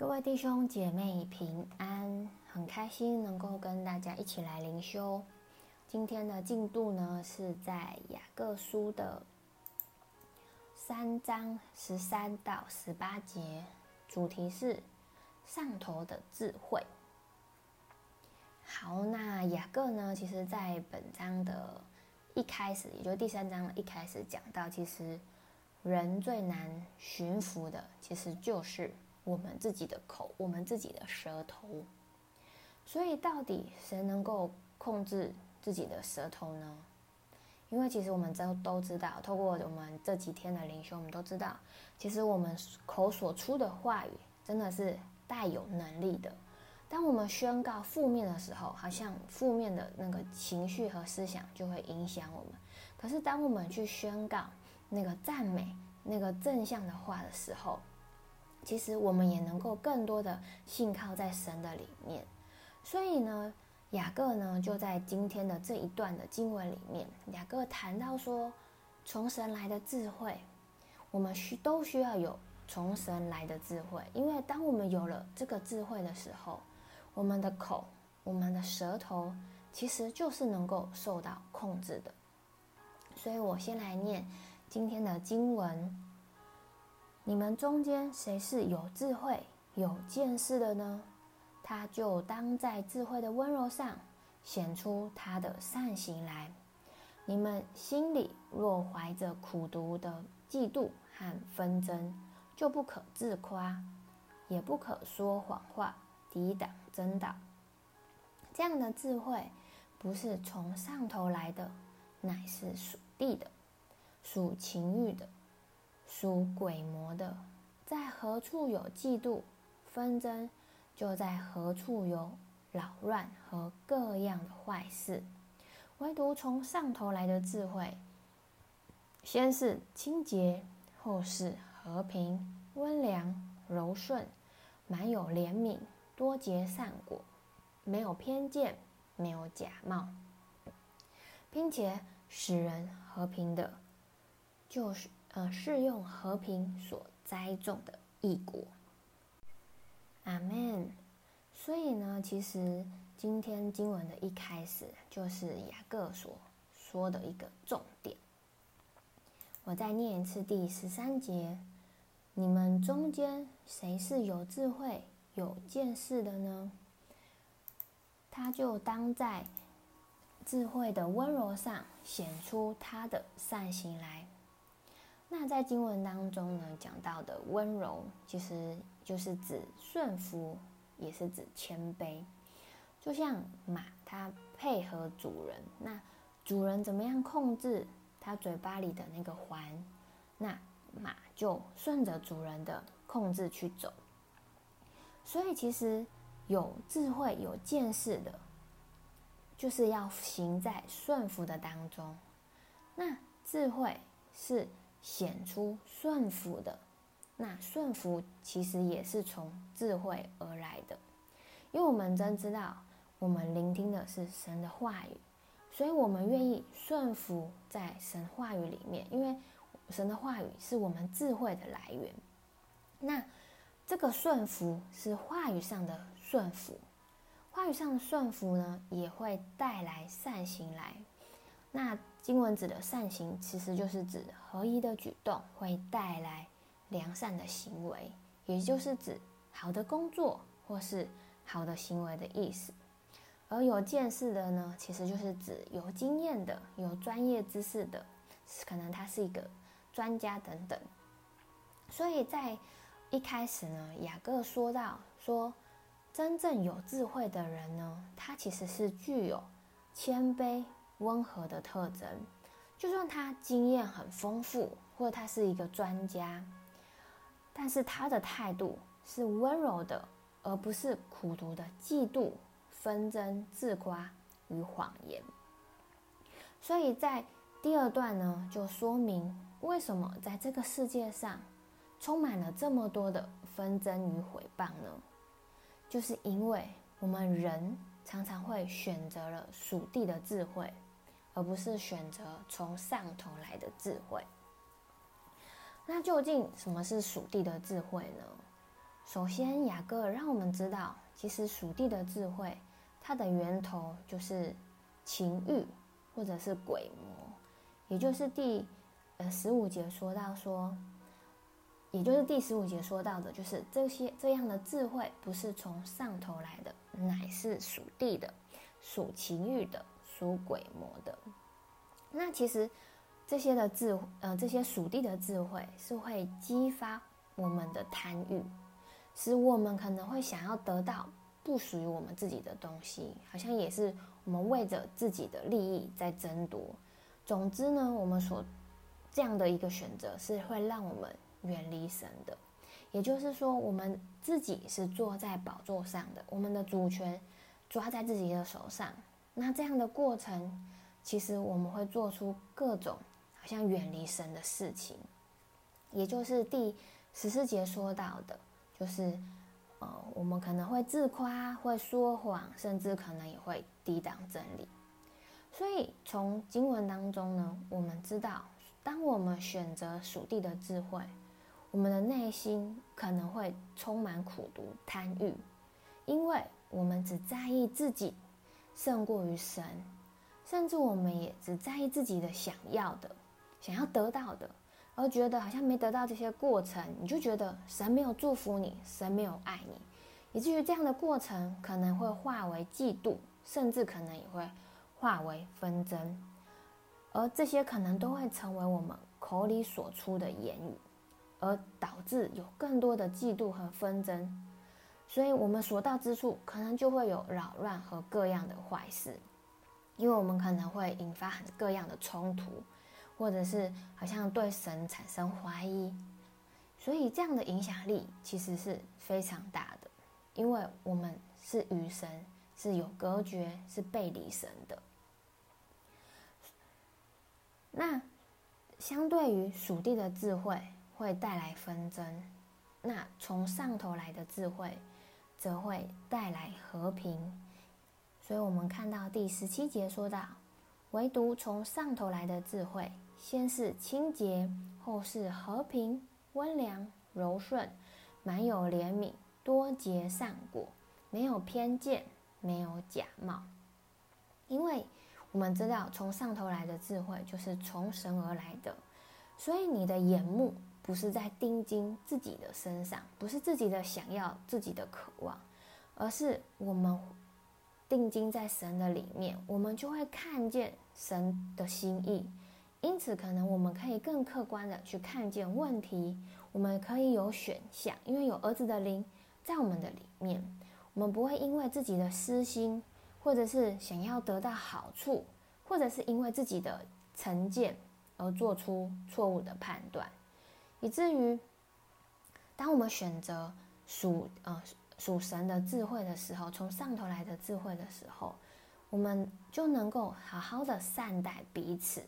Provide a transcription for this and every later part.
各位弟兄姐妹平安，很开心能够跟大家一起来灵修。今天的进度呢，是在雅各书的三章十三到十八节，主题是上头的智慧。好，那雅各呢，其实在本章的一开始，也就是第三章的一开始讲到，其实人最难驯服的，其实就是我们自己的口，我们自己的舌头。所以，到底谁能够控制自己的舌头呢？因为其实我们都都知道，透过我们这几天的灵修，我们都知道，其实我们口所出的话语真的是带有能力的。当我们宣告负面的时候，好像负面的那个情绪和思想就会影响我们。可是，当我们去宣告那个赞美、那个正向的话的时候，其实我们也能够更多的信靠在神的里面。所以呢，雅各呢就在今天的这一段的经文里面，雅各谈到说，从神来的智慧，我们需都需要有从神来的智慧，因为当我们有了这个智慧的时候，我们的口，我们的舌头，其实就是能够受到控制的。所以我先来念今天的经文：你们中间谁是有智慧、有见识的呢？他就当在智慧的温柔上显出他的善行来。你们心里若怀着苦毒的嫉妒和纷争，就不可自夸，也不可说谎话。抵挡真道，这样的智慧不是从上头来的，乃是属地的，属情欲的，属鬼魔的。在何处有嫉妒纷争，就在何处有扰乱和各样的坏事。唯独从上头来的智慧，先是清洁，后是和平、温良、柔顺，满有怜悯。多结善果，没有偏见，没有假冒，并且使人和平的，就是呃，是用和平所栽种的义果。阿门。所以呢，其实今天经文的一开始就是雅各所说的一个重点。我再念一次第十三节：你们中间谁是有智慧？有见识的呢，他就当在智慧的温柔上显出他的善行来。那在经文当中呢，讲到的温柔，其实就是指顺服，也是指谦卑。就像马，它配合主人，那主人怎么样控制它嘴巴里的那个环，那马就顺着主人的控制去走。所以，其实有智慧、有见识的，就是要行在顺服的当中。那智慧是显出顺服的，那顺服其实也是从智慧而来的。因为我们真知道，我们聆听的是神的话语，所以我们愿意顺服在神话语里面，因为神的话语是我们智慧的来源。那。这个顺服是话语上的顺服，话语上的顺服呢，也会带来善行来。那经文指的善行，其实就是指合一的举动会带来良善的行为，也就是指好的工作或是好的行为的意思。而有见识的呢，其实就是指有经验的、有专业知识的，可能他是一个专家等等。所以在一开始呢，雅各说到说，真正有智慧的人呢，他其实是具有谦卑、温和的特征。就算他经验很丰富，或者他是一个专家，但是他的态度是温柔的，而不是苦毒的嫉妒、纷争、自夸与谎言。所以在第二段呢，就说明为什么在这个世界上。充满了这么多的纷争与毁谤呢，就是因为我们人常常会选择了属地的智慧，而不是选择从上头来的智慧。那究竟什么是属地的智慧呢？首先，雅各让我们知道，其实属地的智慧，它的源头就是情欲，或者是鬼魔，也就是第呃十五节说到说，也就是第十五节说到的，就是这些这样的智慧不是从上头来的，乃是属地的，属情欲的，属鬼魔的。那其实这些的智呃这些属地的智慧是会激发我们的贪欲。使我们可能会想要得到不属于我们自己的东西，好像也是我们为着自己的利益在争夺。总之呢，我们所这样的一个选择是会让我们远离神的。也就是说，我们自己是坐在宝座上的，我们的主权抓在自己的手上。那这样的过程，其实我们会做出各种好像远离神的事情，也就是第十四节说到的。就是，呃，我们可能会自夸，会说谎，甚至可能也会抵挡真理。所以从经文当中呢，我们知道，当我们选择属地的智慧，我们的内心可能会充满苦毒、贪欲，因为我们只在意自己胜过于神，甚至我们也只在意自己的想要的、想要得到的。而觉得好像没得到这些过程，你就觉得神没有祝福你，神没有爱你，以至于这样的过程可能会化为嫉妒，甚至可能也会化为纷争，而这些可能都会成为我们口里所出的言语，而导致有更多的嫉妒和纷争，所以我们所到之处可能就会有扰乱和各样的坏事，因为我们可能会引发很各样的冲突。或者是好像对神产生怀疑，所以这样的影响力其实是非常大的，因为我们是与神是有隔绝，是背离神的。那相对于属地的智慧会带来纷争，那从上头来的智慧则会带来和平。所以我们看到第十七节说到，唯独从上头来的智慧。先是清洁，后是和平、温良、柔顺，满有怜悯，多结善果，没有偏见，没有假冒。因为我们知道，从上头来的智慧就是从神而来的，所以你的眼目不是在定睛自己的身上，不是自己的想要、自己的渴望，而是我们定睛在神的里面，我们就会看见神的心意。因此，可能我们可以更客观的去看见问题，我们可以有选项，因为有儿子的灵在我们的里面，我们不会因为自己的私心，或者是想要得到好处，或者是因为自己的成见而做出错误的判断，以至于当我们选择属呃属神的智慧的时候，从上头来的智慧的时候，我们就能够好好的善待彼此。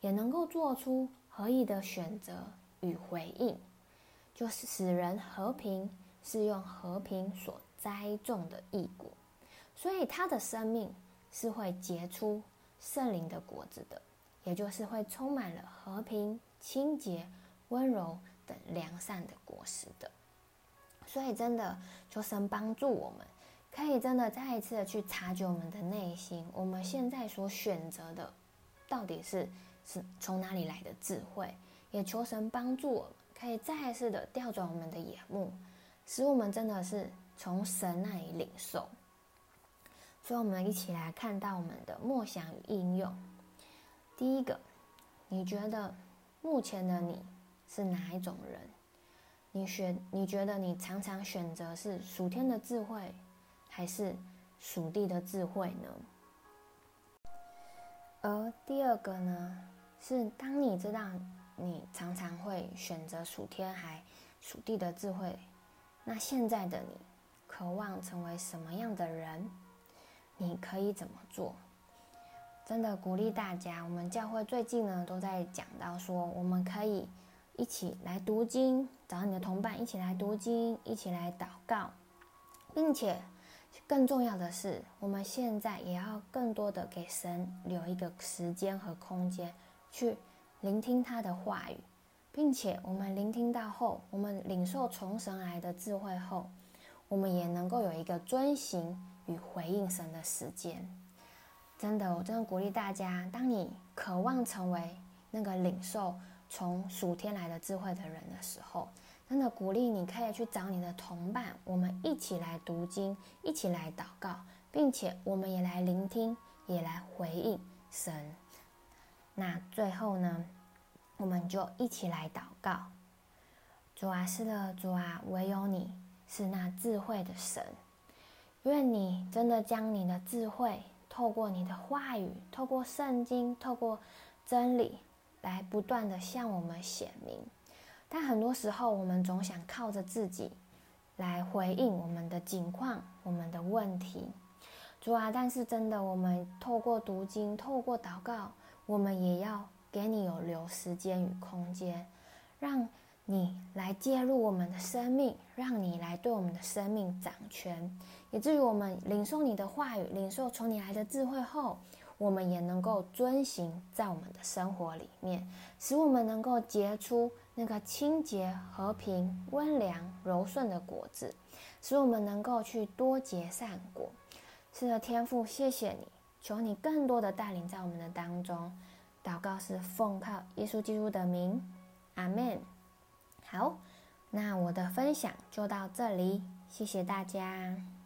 也能够做出合意的选择与回应，就是使人和平，是用和平所栽种的义果，所以他的生命是会结出圣灵的果子的，也就是会充满了和平、清洁、温柔等良善的果实的。所以真的求神帮助我们，可以真的再一次的去察觉我们的内心，我们现在所选择的到底是。是从哪里来的智慧？也求神帮助我们，可以再一次的调转我们的眼目，使我们真的是从神那里领受。所以，我们一起来看到我们的默想与应用。第一个，你觉得目前的你是哪一种人？你选，你觉得你常常选择是属天的智慧，还是属地的智慧呢？而第二个呢？是当你知道你常常会选择属天还属地的智慧，那现在的你渴望成为什么样的人？你可以怎么做？真的鼓励大家，我们教会最近呢都在讲到说，我们可以一起来读经，找你的同伴一起来读经，一起来祷告，并且更重要的是，我们现在也要更多的给神留一个时间和空间。去聆听他的话语，并且我们聆听到后，我们领受从神来的智慧后，我们也能够有一个遵行与回应神的时间。真的，我真的鼓励大家，当你渴望成为那个领受从属天来的智慧的人的时候，真的鼓励你可以去找你的同伴，我们一起来读经，一起来祷告，并且我们也来聆听，也来回应神。那最后呢，我们就一起来祷告。主啊，是的，主啊，唯有你是那智慧的神。愿你真的将你的智慧透过你的话语，透过圣经，透过真理，来不断的向我们显明。但很多时候，我们总想靠着自己来回应我们的境况、我们的问题，主啊！但是真的，我们透过读经、透过祷告，我们也要给你有留时间与空间，让你来介入我们的生命，让你来对我们的生命掌权，以至于我们领受你的话语、领受从你来的智慧后。我们也能够遵行在我们的生活里面，使我们能够结出那个清洁、和平、温良、柔顺的果子，使我们能够去多结善果。是的，天父，谢谢你，求你更多的带领在我们的当中。祷告是奉靠耶稣基督的名，阿门。好，那我的分享就到这里，谢谢大家。